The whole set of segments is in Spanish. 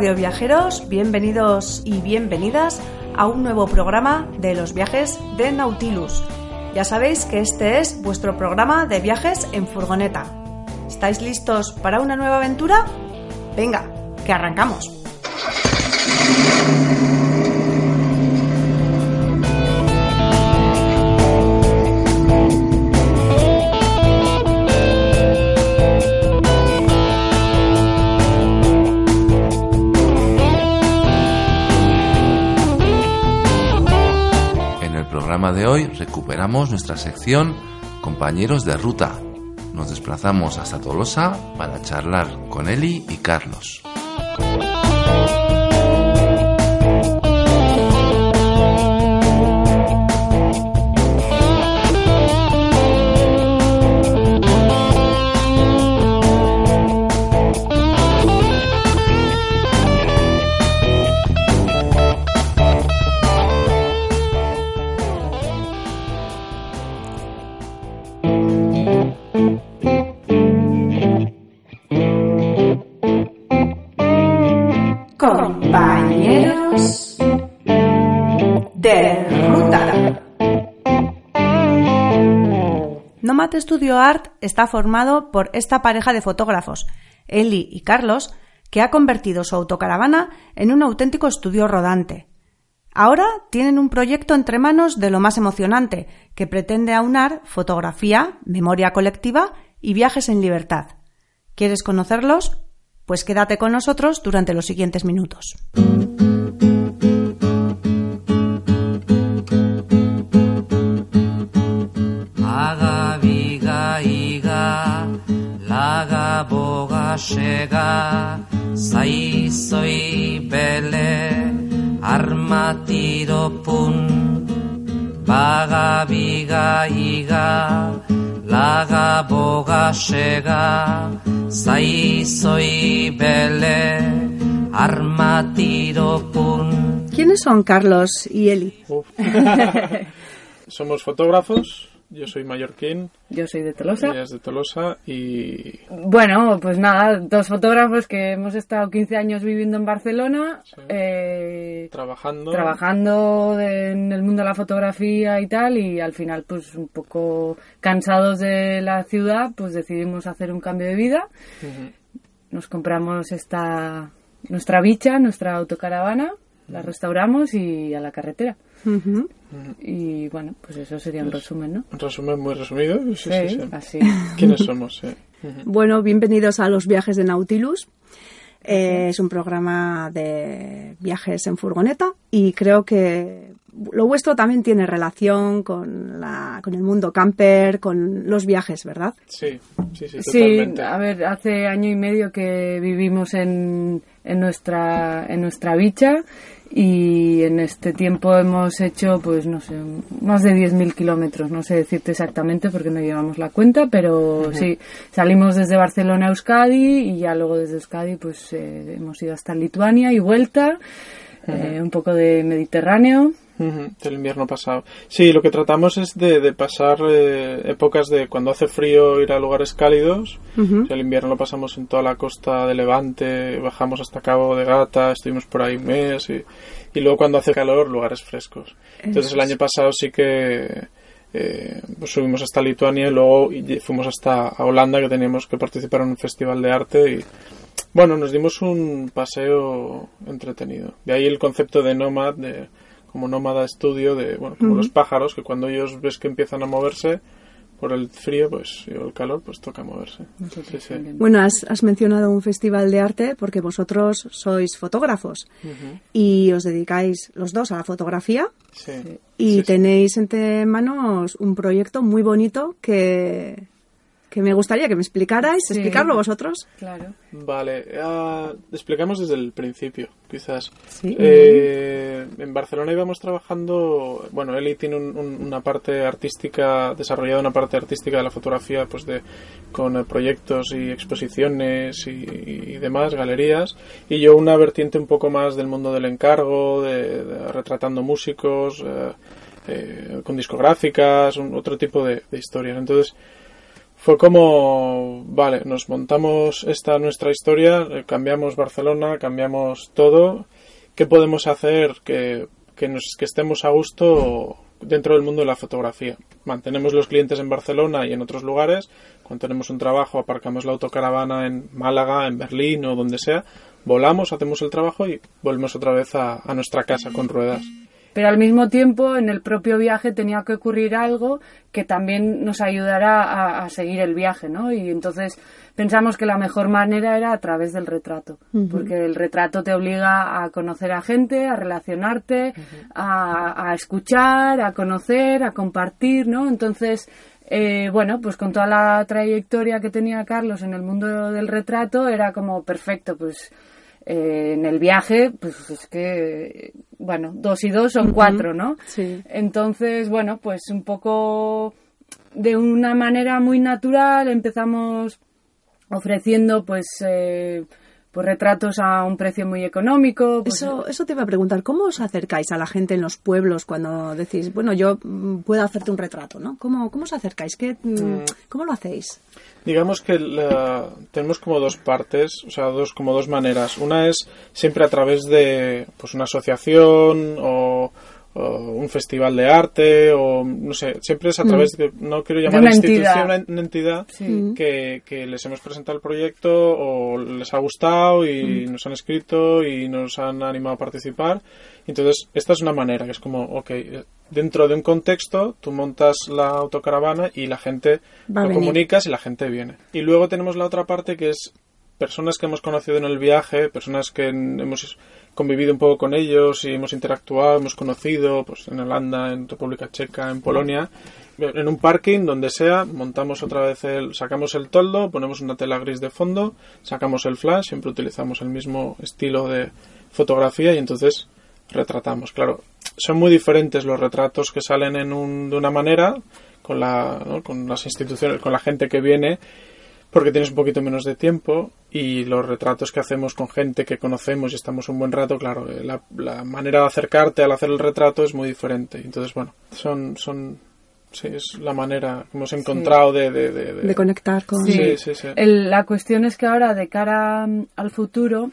Viajeros, bienvenidos y bienvenidas a un nuevo programa de los viajes de Nautilus. Ya sabéis que este es vuestro programa de viajes en furgoneta. ¿Estáis listos para una nueva aventura? Venga, que arrancamos. Programa de hoy recuperamos nuestra sección Compañeros de Ruta. Nos desplazamos hasta Tolosa para charlar con Eli y Carlos. Art está formado por esta pareja de fotógrafos, Eli y Carlos, que ha convertido su autocaravana en un auténtico estudio rodante. Ahora tienen un proyecto entre manos de lo más emocionante, que pretende aunar fotografía, memoria colectiva y viajes en libertad. ¿Quieres conocerlos? Pues quédate con nosotros durante los siguientes minutos. Boga shega saizoi bele armatiro pun Bagabiga iga laga boga shega saizoi bele armatiro pun ¿Quiénes son Carlos y Eli? Somos fotógrafos, yo soy mallorquín, Yo soy de Tolosa. ella es de Tolosa y Bueno, pues nada, dos fotógrafos que hemos estado 15 años viviendo en Barcelona, Sí. eh, trabajando. trabajando en el mundo de la fotografía y tal, y al final, pues un poco cansados de la ciudad, pues decidimos hacer un cambio de vida. Nos compramos esta nuestra bicha, nuestra autocaravana, la restauramos y a la carretera. Y bueno, pues eso sería un resumen, ¿no? Un resumen muy resumido. Sí, sí, Sí, sí. así. ¿Quiénes somos? Bueno, bienvenidos a los viajes de Nautilus. Eh, es un programa de viajes en furgoneta y creo que lo vuestro también tiene relación con, la, con el mundo camper, con los viajes, ¿verdad? Sí, sí, sí, Sí, a ver, hace año y medio que vivimos en, en nuestra en nuestra bicha y en este tiempo hemos hecho, pues no sé, más de 10.000 kilómetros, no sé decirte exactamente porque no llevamos la cuenta, pero sí, salimos desde Barcelona a Euskadi y ya luego desde Euskadi pues eh, hemos ido hasta Lituania y vuelta, eh, un poco de Mediterráneo Ujú, del invierno pasado. Sí, lo que tratamos es de, de pasar eh, épocas de cuando hace frío ir a lugares cálidos. Ujú. O sea, el invierno lo pasamos en toda la costa de Levante, bajamos hasta Cabo de Gata, estuvimos por ahí un mes y, y luego cuando hace calor lugares frescos. Entonces el año pasado sí que eh, pues subimos hasta Lituania y luego fuimos hasta a Holanda que teníamos que participar en un festival de arte y bueno, nos dimos un paseo entretenido. De ahí el concepto de nómad, de como nómada estudio, de bueno, como los pájaros, que cuando ellos ves que empiezan a moverse por el frío, pues o el calor, pues toca moverse. Sí, sí. Bueno, has, has mencionado un festival de arte porque vosotros sois fotógrafos y os dedicáis los dos a la fotografía Sí. y Sí, sí. tenéis entre manos un proyecto muy bonito que, que me gustaría que me explicarais, Sí. explicarlo vosotros. Claro. Vale, ah, explicamos desde el principio, quizás. Sí. Eh, en Barcelona íbamos trabajando, bueno, Eli tiene un- un- una parte artística, desarrollada una parte artística de la fotografía, pues de con eh, proyectos y exposiciones y, y demás, galerías, y yo una vertiente un poco más del mundo del encargo, de, de retratando músicos, eh, eh, con discográficas, un- otro tipo de, de historias. Entonces, fue como, vale, nos montamos esta nuestra historia, eh, cambiamos Barcelona, cambiamos todo. ¿Qué podemos hacer que, que, nos, que estemos a gusto dentro del mundo de la fotografía? Mantenemos los clientes en Barcelona y en otros lugares. Cuando tenemos un trabajo, aparcamos la autocaravana en Málaga, en Berlín o donde sea. Volamos, hacemos el trabajo y volvemos otra vez a, a nuestra casa con ruedas. Pero al mismo tiempo, en el propio viaje tenía que ocurrir algo que también nos ayudara a, a seguir el viaje, ¿no? Y entonces pensamos que la mejor manera era a través del retrato, porque el retrato te obliga a conocer a gente, a relacionarte, a, a escuchar, a conocer, a compartir, ¿no? Entonces, eh, bueno, pues con toda la trayectoria que tenía Carlos en el mundo del retrato, era como perfecto, pues eh, en el viaje, pues es que, bueno, dos y dos son cuatro, ¿no? Sí. Entonces, bueno, pues un poco de una manera muy natural empezamos ofreciendo, pues, eh, pues retratos a un precio muy económico. pues, Eso, eso te iba a preguntar, ¿cómo os acercáis a la gente en los pueblos cuando decís, bueno, yo mm, puedo hacerte un retrato, ¿no? ¿Cómo, cómo os acercáis? ¿Qué, mm, ¿Cómo lo hacéis? Digamos que la- tenemos como dos partes, o sea, dos como dos maneras. Una es siempre a través de pues una asociación o, o un festival de arte o no sé, siempre es a través de no quiero llamar Mm. una institución, entidad. una, entidad Sí. que, que les hemos presentado el proyecto o les ha gustado y Mm. nos han escrito y nos han animado a participar. Entonces, esta es una manera que es como, ok, dentro de un contexto, tú montas la autocaravana y la gente Va lo comunicas y la gente viene. Y luego tenemos la otra parte que es personas que hemos conocido en el viaje, personas que hemos convivido un poco con ellos y hemos interactuado, hemos conocido pues en Holanda, en República Checa, en Polonia, en un parking donde sea, montamos otra vez el, sacamos el toldo, ponemos una tela gris de fondo, sacamos el flash, siempre utilizamos el mismo estilo de fotografía y entonces retratamos. Claro, son muy diferentes los retratos que salen en un, de una manera con la ¿no? con las instituciones, con la gente que viene porque tienes un poquito menos de tiempo y los retratos que hacemos con gente que conocemos y estamos un buen rato, claro, eh, la, la manera de acercarte al hacer el retrato es muy diferente. Entonces, bueno, son, son, sí, es la manera que hemos encontrado de, de, de, de- De conectar con... Sí, sí, sí. El- la cuestión es que ahora, de cara mm, al futuro,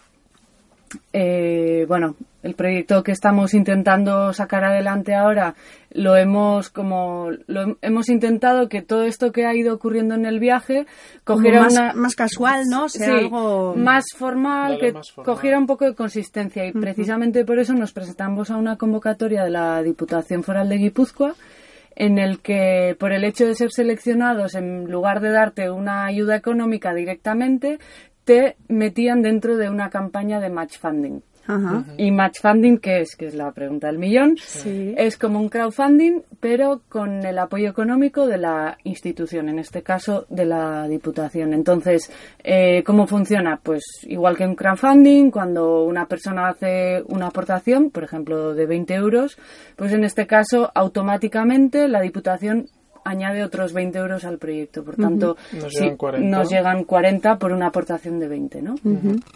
eh, bueno, el proyecto que estamos intentando sacar adelante ahora lo hemos como lo hem- hemos intentado que todo esto que ha ido ocurriendo en el viaje cogiera más, una más casual, ¿no? Sea Sí, algo... más formal, Dale que más formal. cogiera un poco de consistencia y precisamente por eso nos presentamos a una convocatoria de la Diputación Foral de Guipúzcoa en el que por el hecho de ser seleccionados en lugar de darte una ayuda económica directamente te metían dentro de una campaña de match funding. Ajá. ¿Y match funding qué es? Que es la pregunta del millón. Sí. Es como un crowdfunding, pero con el apoyo económico de la institución, en este caso de la Diputación. Entonces, eh, ¿cómo funciona? Pues igual que un crowdfunding, cuando una persona hace una aportación, por ejemplo, de 20 euros, pues en este caso automáticamente la Diputación añade otros 20 euros al proyecto. Por tanto, Nos sí, llegan 40. nos llegan 40 por una aportación de 20, ¿no?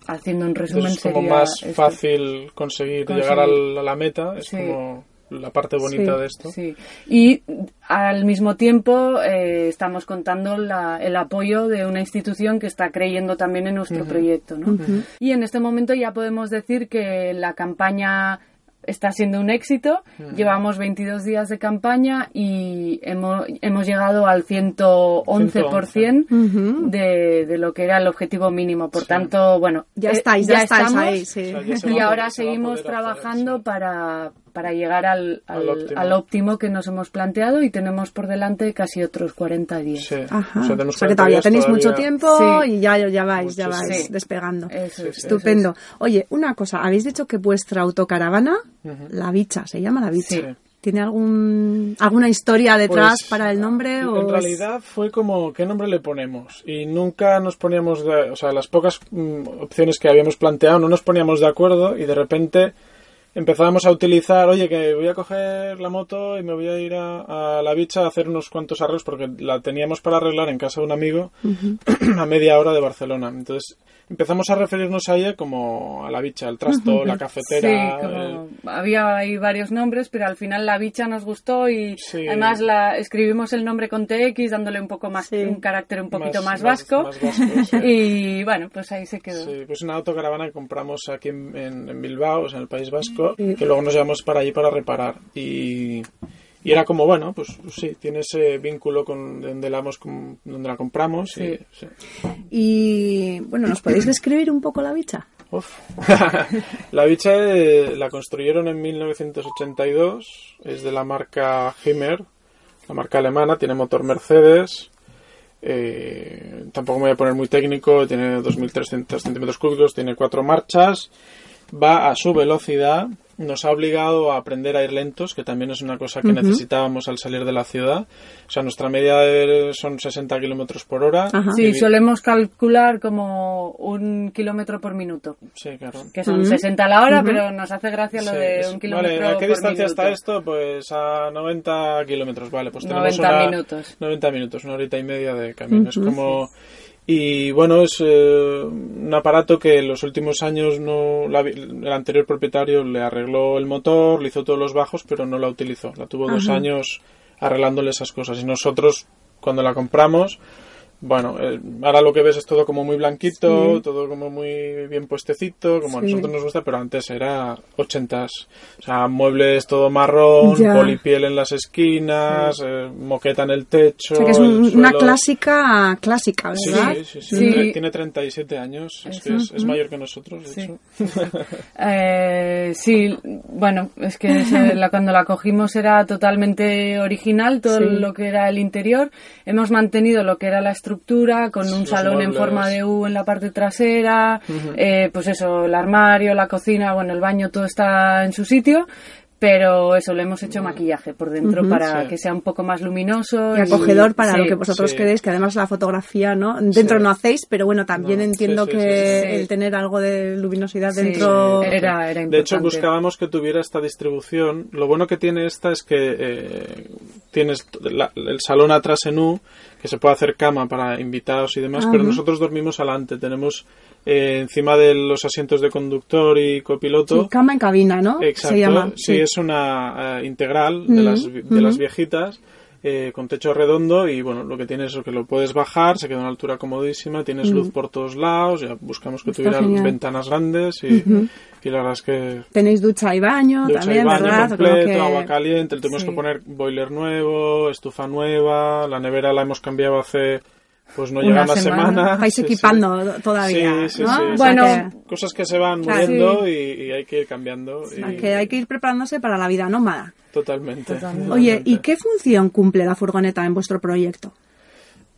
Haciendo un resumen Entonces es como sería más esto. fácil conseguir, Conseguir. llegar a la meta, es Sí. como la parte bonita Sí, de esto. Sí. Y al mismo tiempo eh, estamos contando la- el apoyo de una institución que está creyendo también en nuestro proyecto. ¿no? Y en este momento ya podemos decir que la campaña está siendo un éxito. Llevamos 22 días de campaña y hemos, hemos llegado al 111% de, de lo que era el objetivo mínimo. Por tanto, bueno, Ya eh, estáis, ya, estáis estamos ahí, sí. O sea, ya se y ahora seguimos hacer, trabajando sí. para, para llegar al, Al al, óptimo. al óptimo que nos hemos planteado y tenemos por delante casi otros 40 días. Sí. Ajá. O sea, tenemos O sea que 40 todavía días tenéis mucho tiempo Sí. y ya, ya vais, ya vais Sí. despegando. Eso es, Estupendo. Oye, una cosa, habéis dicho que vuestra autocaravana, la bicha, se llama la bicha. Sí. ¿Tiene algún, alguna historia detrás Pues, para el nombre? o En es- realidad fue como, ¿qué nombre le ponemos? Y nunca nos poníamos, de, o sea, las pocas mm, opciones que habíamos planteado no nos poníamos de acuerdo y de repente empezábamos a utilizar, oye, que voy a coger la moto y me voy a ir a, a la bicha a hacer unos cuantos arreglos porque la teníamos para arreglar en casa de un amigo a media hora de Barcelona. Entonces empezamos a referirnos a ella como a la bicha, el trasto, la Sí, cafetera. como el- había ahí varios nombres, pero al final la bicha nos gustó y Sí. además la escribimos el nombre con TX dándole un poco más Sí. un carácter un poquito más, más- vasco. más vasco, sí. y bueno, pues ahí se quedó. Sí, pues una autocaravana que compramos aquí en, en- en Bilbao, o sea, en el País Vasco, que luego nos llevamos para allí para reparar. Y, y era como, bueno, pues sí, tiene ese vínculo con donde la, hemos donde la compramos. y- Sí. sí. Y bueno, ¿nos podéis describir un poco la bicha? Uf. la bicha eh, la construyeron en 1982, es de la marca Himmer, la marca alemana, tiene motor Mercedes. eh, tampoco me voy a poner muy técnico, tiene 2.300 centímetros cúbicos, tiene cuatro marchas, va a su velocidad, nos ha obligado a aprender a ir lentos, que también es una cosa que necesitábamos al salir de la ciudad. O sea, nuestra media de- son 60 kilómetros por hora. Ajá. Sí, Y- solemos calcular como un kilómetro por minuto, Sí, claro. que son 60 a la hora, pero nos hace gracia lo Sí, de es- un kilómetro Vale, ¿a qué por distancia minuto. está esto? Pues a 90 kilómetros, vale. Pues tenemos 90 una- minutos. 90 minutos, una horita y media de camino. Es como... Y bueno, es eh, un aparato que en los últimos años no la- el anterior propietario le arregló el motor, le hizo todos los bajos, pero no la utilizó. La tuvo dos años arreglándole esas cosas. Y nosotros, cuando la compramos, bueno, eh, ahora lo que ves es todo como muy blanquito, todo como muy bien puestecito, como a nosotros nos gusta, pero antes era ochentas. O sea, muebles todo marrón, Ya. polipiel en las esquinas, eh, moqueta en el techo. O sea que es un- una clásica clásica, ¿verdad? sí, sí, sí. Tiene- Tiene 37 años, es, que es, es mayor que nosotros, de Sí. hecho. Eh, sí, bueno, es que cuando la cogimos era totalmente original, todo lo que era el interior. Hemos mantenido lo que era la estructura, con un Los salón en forma de U en la parte trasera, eh, pues eso, el armario, la cocina, bueno, el baño, todo está en su sitio. Pero eso, le hemos hecho maquillaje por dentro para Sí. que sea un poco más luminoso. Y acogedor para sí, lo que vosotros sí. queréis, que además la fotografía, ¿no? Dentro Sí. no hacéis, pero bueno, también No, entiendo que sí, sí. el tener algo de luminosidad sí, dentro... era, era De hecho, importante. buscábamos que tuviera esta distribución. Lo bueno que tiene esta es que eh, tienes la- el salón atrás en U, que se puede hacer cama para invitados y demás, pero nosotros dormimos adelante. Tenemos eh, encima de los asientos de conductor y copiloto. Sí, cama en cabina, ¿no? Exacto, Se llama. sí, es una eh, integral de, las, de las viejitas. Eh, con techo redondo y bueno, lo que tienes es que lo puedes bajar, se queda a una altura comodísima, tienes luz por todos lados, ya buscamos que Está tuviera genial. ventanas grandes y, y la verdad es que Tenéis ducha y baño ducha también, y baño ¿verdad? Completo, que- agua caliente, le tuvimos Sí. que poner boiler nuevo, estufa nueva, la nevera la hemos cambiado hace pues no llega una semana. semana. Estáis Sí, sí. equipando todavía, Sí, sí, ¿no? sí. O sea Bueno, que- Cosas que se van Claro. muriendo y, y hay que ir cambiando. y- que hay que ir preparándose para la vida nómada. Totalmente. Oye, ¿y totalmente. qué función cumple la furgoneta en vuestro proyecto?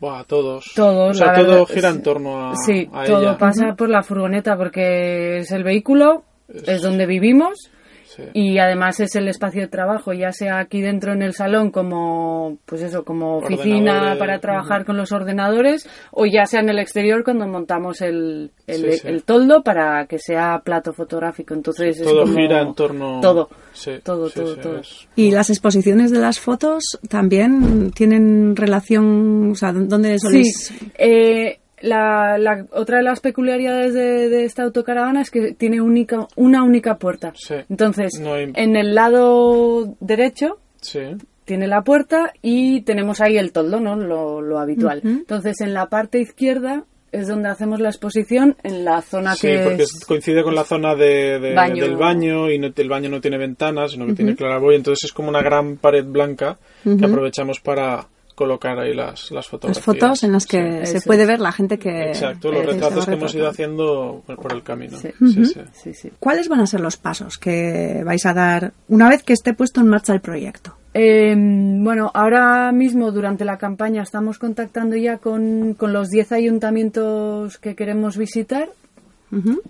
Buah, todos. Todo, O sea, la todo verdad, gira sí. en torno a, Sí, a todo ella. pasa por la furgoneta porque es el vehículo, es, donde vivimos Sí. y además es el espacio de trabajo, ya sea aquí dentro en el salón como, pues eso, como oficina para trabajar con los ordenadores o ya sea en el exterior cuando montamos el, el, Sí, sí. el toldo para que sea plato fotográfico. Entonces es Todo como gira en torno. todo, Sí, todo, sí, todo, sí, todo. es- ¿Y las exposiciones de las fotos también tienen relación, o sea, dónde Sí, soléis...? eh, la, la- otra de las peculiaridades de, de esta autocaravana es que tiene única, una única puerta. Sí. Entonces, No hay- en el lado derecho Sí. tiene la puerta y tenemos ahí el toldo, ¿no? Lo, lo habitual. Entonces, en la parte izquierda es donde hacemos la exposición, en la zona Sí, que porque es... coincide con la zona de, de- Baño. del baño y no- el baño no tiene ventanas, sino que tiene claraboya, entonces es como una gran pared blanca que aprovechamos para colocar ahí las, las Las fotografías. fotos en las que Sí. se puede ver la gente que... Exacto, los se retratos que hemos ido haciendo por el camino. Sí. Sí, sí. Sí, sí. ¿Cuáles van a ser los pasos que vais a dar una vez que esté puesto en marcha el proyecto? Eh, bueno, ahora mismo durante la campaña estamos contactando ya con, con los 10 ayuntamientos que queremos visitar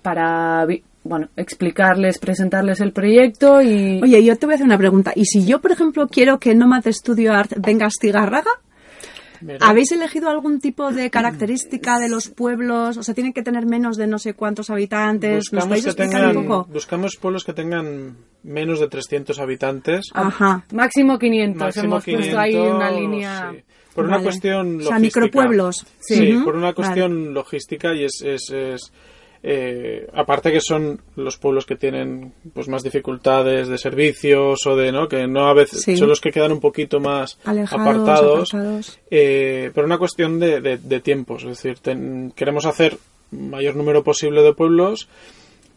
para bueno, explicarles, presentarles el proyecto y Oye, yo te voy a hacer una pregunta. ¿Y si yo, por ejemplo, quiero que Nomad Studio Art venga a Astigarraga? ¿Habéis elegido algún tipo de característica de los pueblos? O sea, tienen que tener menos de no sé cuántos habitantes. ¿Nos Buscamos, podéis que explicar tengan, un poco? buscamos pueblos que tengan menos de 300 habitantes. Ajá. máximo 500. máximo Hemos 500, puesto ahí una línea. sí. Por una cuestión O logística. sea, micropueblos. Sí, Sí. Por una cuestión logística y es... es, es, eh, aparte que son los pueblos que tienen pues más dificultades de servicios o de no que no a veces Sí. son los que quedan un poquito más Alejados, apartados, apartados. eh, por una cuestión de, de- de tiempos es decir ten- queremos hacer mayor número posible de pueblos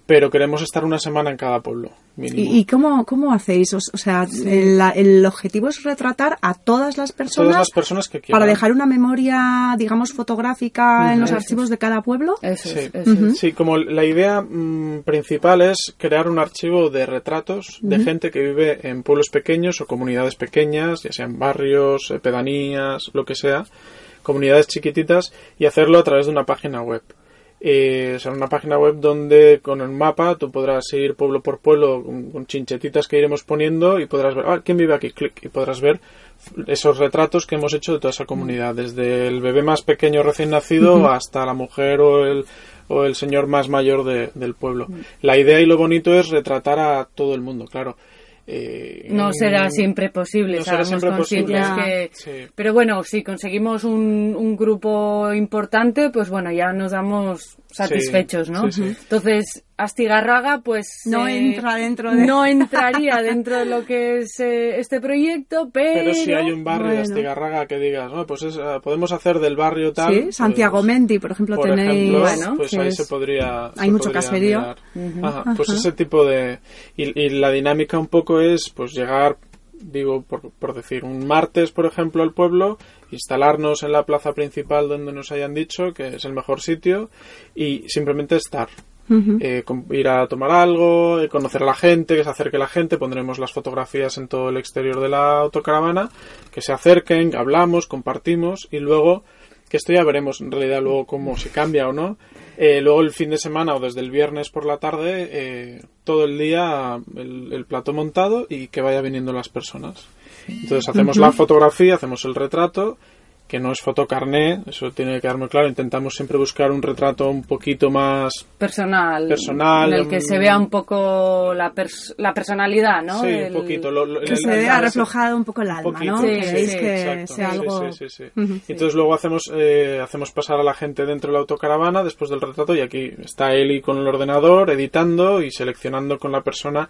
pero queremos estar una semana en cada pueblo mínimo. ¿Y, y cómo, cómo hacéis? O, sea, el, objetivo es retratar a todas las personas, todas las personas que quieran para dejar una memoria, digamos, fotográfica en los Eso archivos de cada pueblo. Eso Sí. es, eso es. Sí, como la idea mm, principal es crear un archivo de retratos de gente que vive en pueblos pequeños o comunidades pequeñas, ya sean barrios, eh, pedanías, lo que sea, comunidades chiquititas, y hacerlo a través de una página web. Eh, será una página web donde con el mapa tú podrás ir pueblo por pueblo con, con chinchetitas que iremos poniendo y podrás ver, ah, ¿quién vive aquí? Clic, y podrás ver esos retratos que hemos hecho de toda esa comunidad, desde el bebé más pequeño recién nacido hasta la mujer o el, o el señor más mayor de- del pueblo. La idea y lo bonito es retratar a todo el mundo, claro. Eh, No será siempre posible, no será sabemos siempre conscientes posible. que... Sí. Pero bueno, si conseguimos un, un grupo importante, pues bueno, ya nos damos satisfechos, ¿no? sí, sí. Entonces, Astigarraga, pues... No entra dentro de- No entraría dentro de lo que es eh, este proyecto, pero... Pero si hay un barrio de. Astigarraga que digas, no, pues es, ah, podemos hacer del barrio tal. Sí, pues, Santiago Menti, por ejemplo, por tenéis... ejemplo, Bueno, pues que ahí es- se podría. hay se mucho podría caserío. Ajá, Pues ese tipo de. Y, y la dinámica un poco es, pues llegar, digo, por, por decir, un martes, por ejemplo, al pueblo, instalarnos en la plaza principal donde nos hayan dicho que es el mejor sitio y simplemente estar. Eh, ir a tomar algo, eh, conocer a la gente, que se acerque la gente, pondremos las fotografías en todo el exterior de la autocaravana, que se acerquen, hablamos, compartimos y luego, que esto ya veremos en realidad luego cómo si cambia o no, eh, luego el fin de semana o desde el viernes por la tarde, eh, todo el día el, el plato montado y que vaya viniendo las personas. Entonces hacemos la fotografía, hacemos el retrato, que no es fotocarné, eso tiene que quedar muy claro. Intentamos siempre buscar un retrato un poquito más personal, Personal, en el que mm. se vea un poco la, pers- la personalidad, ¿no? Sí, un poquito. Lo- lo- Que el- se vea reflejado un poco el alma, poquito, ¿no? Sí, Queréis sí, que exacto. sea Sí, algo... sí, sí, sí. Y Entonces luego hacemos eh, hacemos pasar a la gente dentro de la autocaravana después del retrato y aquí está Eli con el ordenador editando y seleccionando con la persona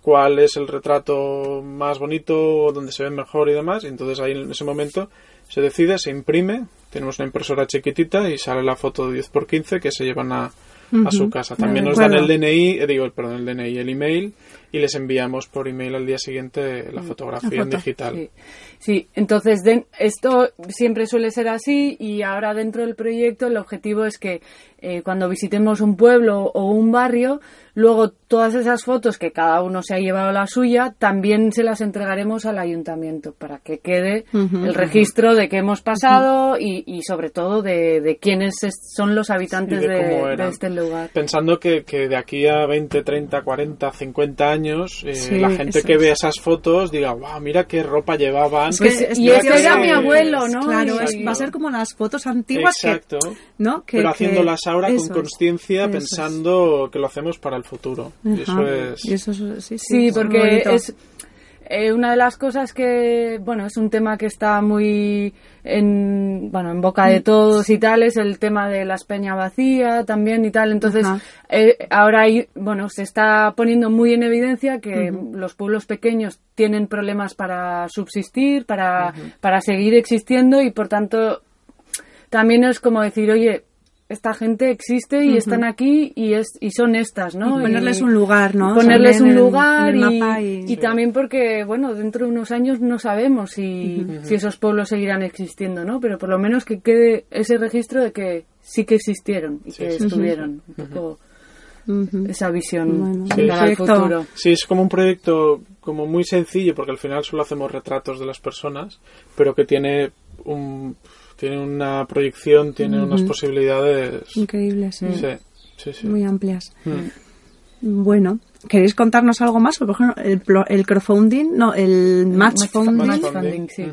cuál es el retrato más bonito, donde se ve mejor y demás. Y entonces ahí en ese momento se decide, se imprime, tenemos una impresora chiquitita y sale la foto de 10x15 que se llevan a, a su casa. También nos dan el. DNI, eh, digo, perdón, el DNI, el email y les enviamos por email al día siguiente la fotografía en foto. digital. Sí, Sí, entonces esto siempre suele ser así y ahora dentro del proyecto el objetivo es que eh, cuando visitemos un pueblo o un barrio, luego todas esas fotos que cada uno se ha llevado la suya, también se las entregaremos al ayuntamiento para que quede el registro de que hemos pasado y, y sobre todo de, de quiénes es- son los habitantes Sí, de este lugar. Pensando que, que de aquí a 20, 30, 40, 50 años, eh, Sí, la gente que es. vea esas fotos diga, wow, mira qué ropa llevaban. Es que- es y este era mi abuelo, ¿no? Claro, es- va a ser como las fotos antiguas Exacto. que... ¿no? Que- Pero haciéndolas ahora eso con es. pensando que lo hacemos para el futuro. Y eso es... Y eso es- sí, porque es Eh, una de las cosas que, bueno, es un tema que está muy en, bueno, en boca de todos y tal, es el tema de la espeña vacía también y tal. Entonces, eh, ahora hay, bueno, se está poniendo muy en evidencia que los pueblos pequeños tienen problemas para subsistir, para, para seguir existiendo y por tanto también es como decir, oye, esta gente existe y están aquí y es y son estas, ¿no? Y ponerles Y un lugar, ¿no? Ponerles También un lugar en el y, y- también porque, bueno, dentro de unos años no sabemos si, si esos pueblos seguirán existiendo, ¿no? Pero por lo menos que quede ese registro de que sí que existieron y que estuvieron. Un poco esa visión Bueno, al perfecto. futuro. Sí, es como un proyecto como muy sencillo porque al final solo hacemos retratos de las personas, pero que tiene un tiene una proyección, tiene unas posibilidades. Increíble, sí. Sí, sí, sí. Muy amplias. Bueno, ¿queréis contarnos algo más? Por ejemplo, el, el crowdfunding, no, el match Match- funding. match funding, sí.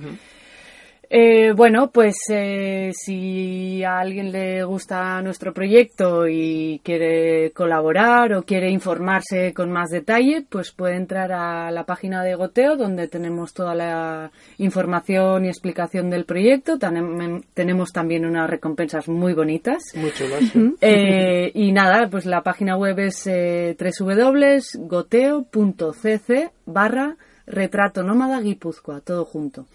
Eh, bueno, pues eh, si a alguien le gusta nuestro proyecto y quiere colaborar o quiere informarse con más detalle, pues puede entrar a la página de Goteo donde tenemos toda la información y explicación del proyecto. Tanem- tenemos también unas recompensas muy bonitas. Muy chulas. sí. Eh, y nada, pues la página web es eh, www.goteo.cc barra retrato nómada Guipúzcoa, todo junto.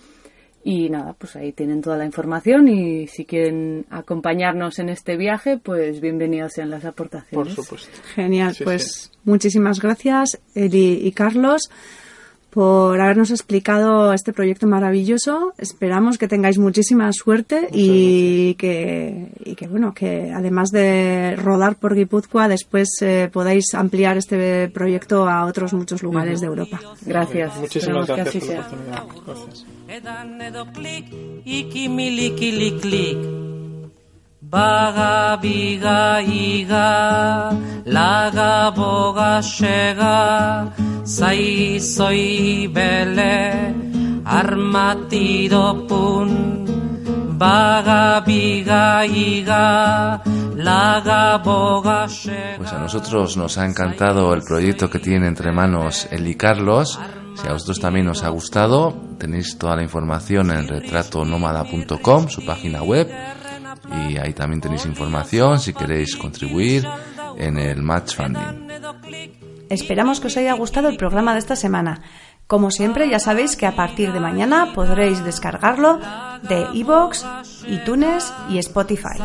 Y nada, pues ahí tienen toda la información y si quieren acompañarnos en este viaje, pues bienvenidos sean las Por aportaciones. supuesto. Genial, Sí, pues muchísimas gracias, Eli y Carlos, por habernos explicado este proyecto maravilloso. Esperamos que tengáis muchísima suerte y que, y que, bueno, que además de rodar por Guipúzcoa, después eh, podáis ampliar este proyecto a otros muchos lugares de Europa. Gracias. Muchísimas Esperamos que gracias así por la sea. oportunidad. Gracias. Edan edo klik, iki miliki lik lik. Baga biga iga, laga boga shega, sai soi bele, armatido pun. Baga biga iga. Pues a nosotros nos ha encantado el proyecto que tiene entre manos el y Carlos. Si a vosotros también os ha gustado, tenéis toda la información en retratonómada.com, su página web. Y ahí también tenéis información si queréis contribuir en el Match Funding. Esperamos que os haya gustado el programa de esta semana. Como siempre, ya sabéis que a partir de mañana podréis descargarlo de iVoox, iTunes y Spotify.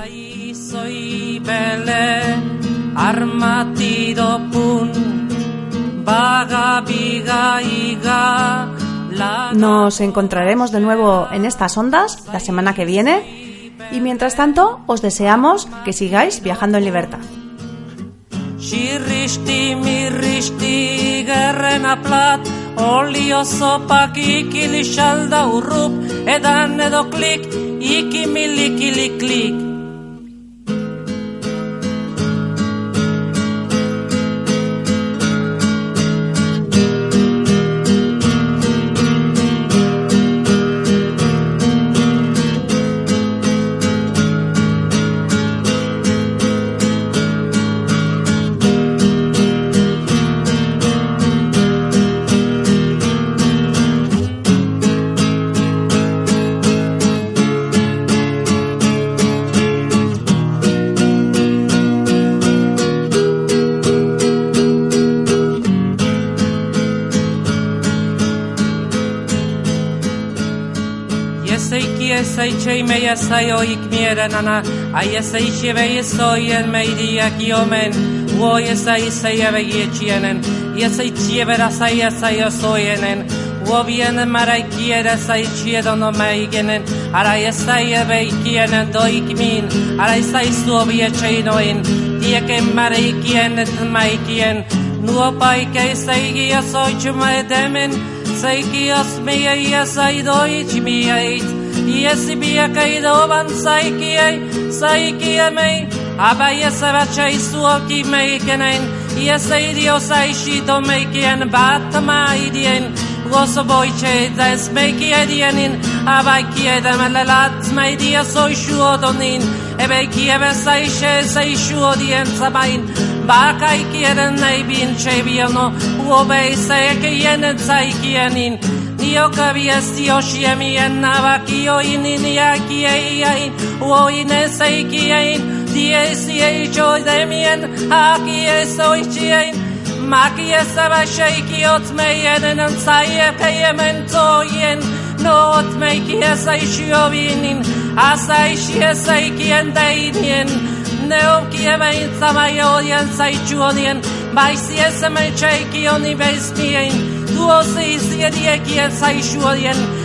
Nos encontraremos de nuevo en estas ondas la semana que viene y mientras tanto os deseamos que sigáis viajando en libertad. Shirishti mirishti gerrena plat, olio sopak ikili shalda urrup, edan edo klik, iki milikili klik. me ya sai o ik mi era nana ai ya e sai che ve ye so yen me di ya ki o men wo ye sai ve ye chi enen ya ra sai ya sai o so mara ki era sai chi dono me genen ara ya sai ya ve ki e enen do ik min ara sai su o bi e che i noin ti e ke mara i ki enen tan ma i ki en nu o pai ke os me ye ye mi ye IESB ia kaido ban sai ki ei sai aba ia zara tsai sualki mekenen ie sai dio sai shi to mekien batoma i gozo boitxe eta ez meiki edienin, abaiki eta melelat maidia zoixu odonin, ebeiki ebe zaixe zaixu odien zabain, bakaiki eren nahi bintxe biono, uobei zaeke jenen zaikienin, Io cavi esti o sciemi e ba nava chi o in in ia chi e ia o in e sei chi e in di si e i gioi de mien a chi so i Ma kiesa bai shake io tsme eden tsa ye pey mento yen not me kiesa i shio binin asa i shiesa i kien dai dien ne okie bain tsama yo i en sai chu odien. Bai si ese me cheki oni vesmien duo si ziediekien sai chu odien.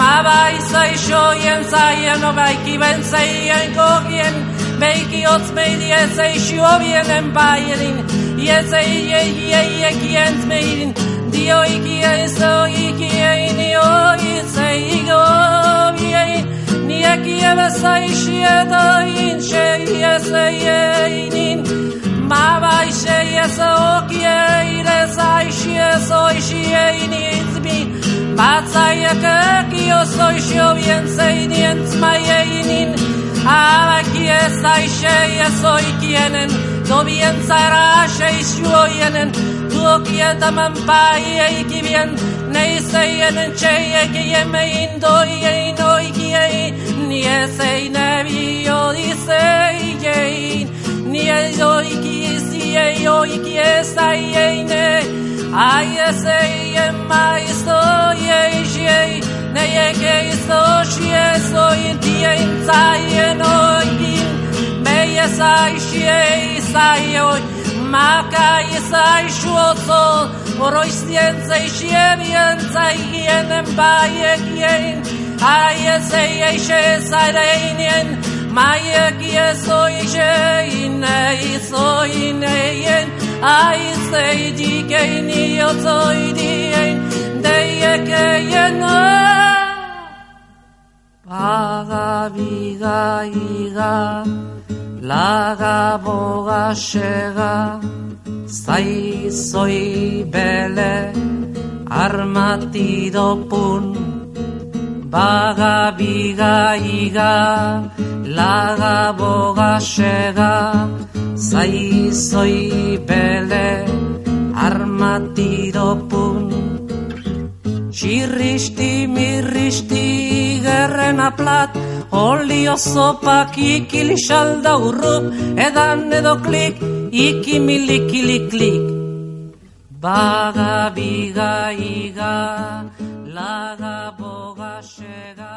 Ma bai zaixoien zaien, obaiki ben zeien kogien, beiki hotz beidi ez eixio baierin, iez eiei eiek jentz meirin, dio ikie izo ikie inio itze igo biei, niekie bezaixie da intxe iez eieinin, Ma bai sei ez okie ire zaixie zoixie inizbi, Patza jakak i osoj się więcej nienc ma jej nin. Ale kie saj się jest oj kienen To więcej rasze i siło jenen Tu okie tam am pa jej kibien Nej se jenen cze do jej no i kie Nie se i ne. bi o Nie jo i kie si jej o i kie saj A jesej je maj stoje i žijej, ne je gej stošije svoj dijej, sa je nojim, me je saj šijej, sa maka je saj šu oco, oroj sljence i šijem jenca i jenem ma egie zoi jeine izoi neien aizei dikein iotzoi dien deiekeien Paga biga iga laga boga sega zaizoi bele armatido pun. Baga biga iga, laga boga shega, zai zoi bele, armatido pun. Txirristi, mirristi, gerren aplat, olio zopak ikili salda urrup, edan edo klik, ikimilikili klik. Baga biga iga, laga Sheda.